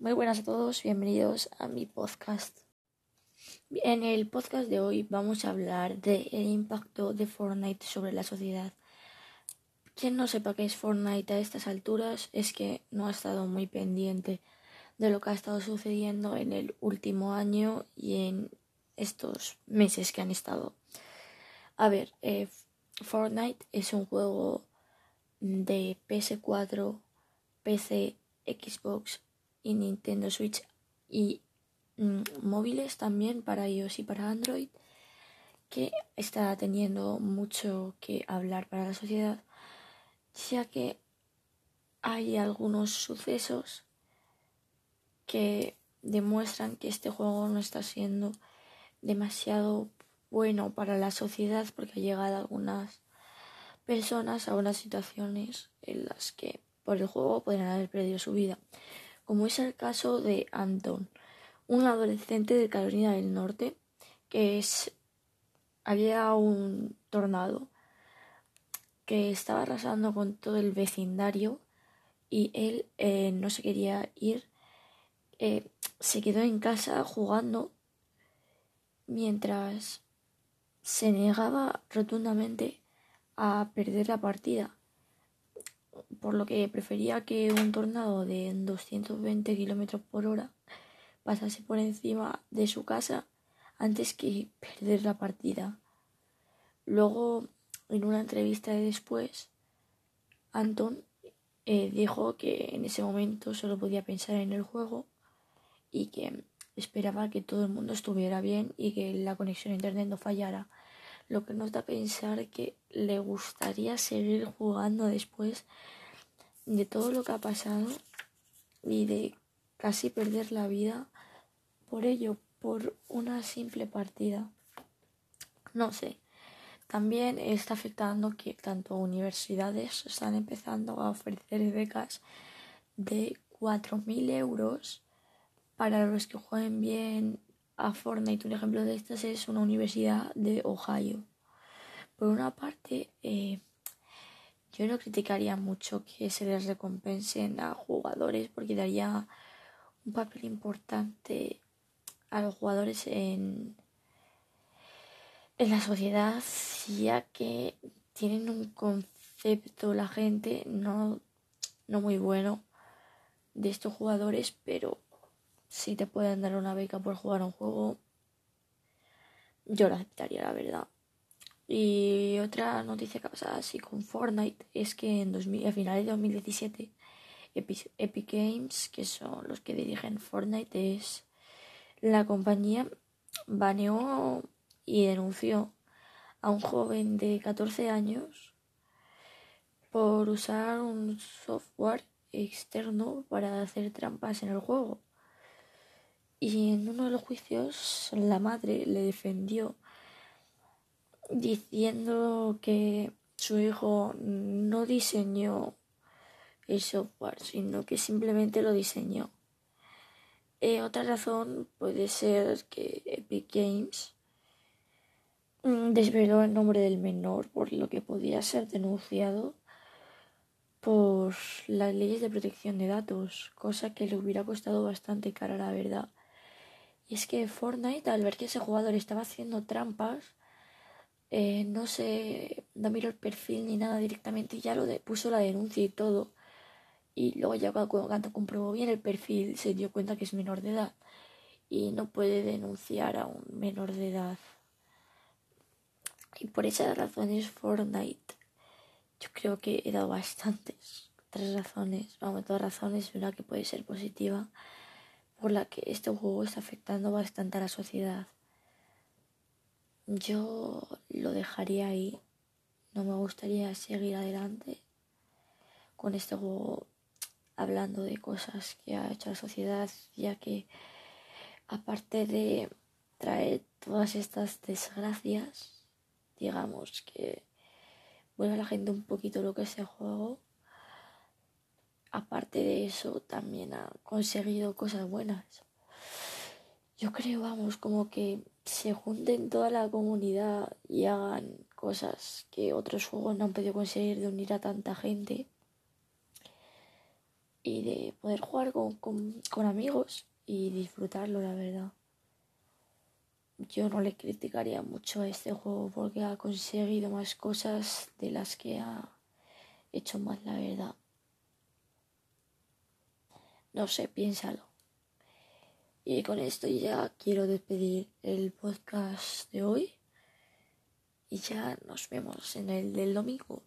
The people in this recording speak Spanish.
Muy buenas a todos, bienvenidos a mi podcast. En el podcast de hoy vamos a hablar del impacto de Fortnite sobre la sociedad. Quien no sepa qué es Fortnite a estas alturas es que no ha estado muy pendiente de lo que ha estado sucediendo en el último año y en estos meses que han estado. A ver, eh, Fortnite es un juego de PS4, PC, Xbox y Nintendo Switch y mm, móviles también para iOS y para Android que está teniendo mucho que hablar para la sociedad ya que hay algunos sucesos que demuestran que este juego no está siendo demasiado bueno para la sociedad porque ha llegado a algunas personas a unas situaciones en las que por el juego podrían haber perdido su vida como es el caso de Anton, un adolescente de Carolina del Norte que es había un tornado que estaba arrasando con todo el vecindario y él eh, no se quería ir, eh, se quedó en casa jugando mientras se negaba rotundamente a perder la partida por lo que prefería que un tornado de 220 kilómetros por hora pasase por encima de su casa antes que perder la partida. Luego, en una entrevista de después, Anton eh, dijo que en ese momento solo podía pensar en el juego y que esperaba que todo el mundo estuviera bien y que la conexión a internet no fallara, lo que nos da a pensar que le gustaría seguir jugando después de todo lo que ha pasado y de casi perder la vida por ello, por una simple partida. No sé. También está afectando que tanto universidades están empezando a ofrecer becas de 4.000 euros para los que jueguen bien a Fortnite. Un ejemplo de estas es una universidad de Ohio. Por una parte, eh, yo no criticaría mucho que se les recompensen a jugadores porque daría un papel importante a los jugadores en, en la sociedad, ya que tienen un concepto la gente no, no muy bueno de estos jugadores, pero si te pueden dar una beca por jugar un juego, yo la aceptaría, la verdad. Y otra noticia que pasa así con Fortnite es que en a finales de 2017 Epic, Games, que son los que dirigen Fortnite, es la compañía baneó y denunció a un joven de 14 años por usar un software externo para hacer trampas en el juego. Y en uno de los juicios la madre le defendió diciendo que su hijo no diseñó el software, sino que simplemente lo diseñó. Eh, otra razón puede ser que Epic Games mm, desveló el nombre del menor, por lo que podía ser denunciado por las leyes de protección de datos, cosa que le hubiera costado bastante cara, la verdad. Y es que Fortnite, al ver que ese jugador estaba haciendo trampas, eh, no se no miró el perfil ni nada directamente ya lo puso la denuncia y todo. Y luego ya cuando comprobó bien el perfil se dio cuenta que es menor de edad. Y no puede denunciar a un menor de edad. Y por esas razones Fortnite yo creo que he dado bastantes tres razones vamos dos razones una que puede ser positiva por la que este juego está afectando bastante a la sociedad yo lo dejaría ahí. No me gustaría seguir adelante con este juego hablando de cosas que ha hecho la sociedad, ya que aparte de traer todas estas desgracias, digamos que vuelve a la gente un poquito lo que es el juego. Aparte de eso, también ha conseguido cosas buenas. Yo creo, vamos, como que se junten toda la comunidad y hagan cosas que otros juegos no han podido conseguir de unir a tanta gente. y de poder jugar con, con amigos y disfrutarlo, la verdad. Yo no le criticaría mucho a este juego porque ha conseguido más cosas de las que ha hecho más, la verdad. No sé, piénsalo. Y con esto ya quiero despedir el podcast de hoy. Y ya nos vemos en el del domingo.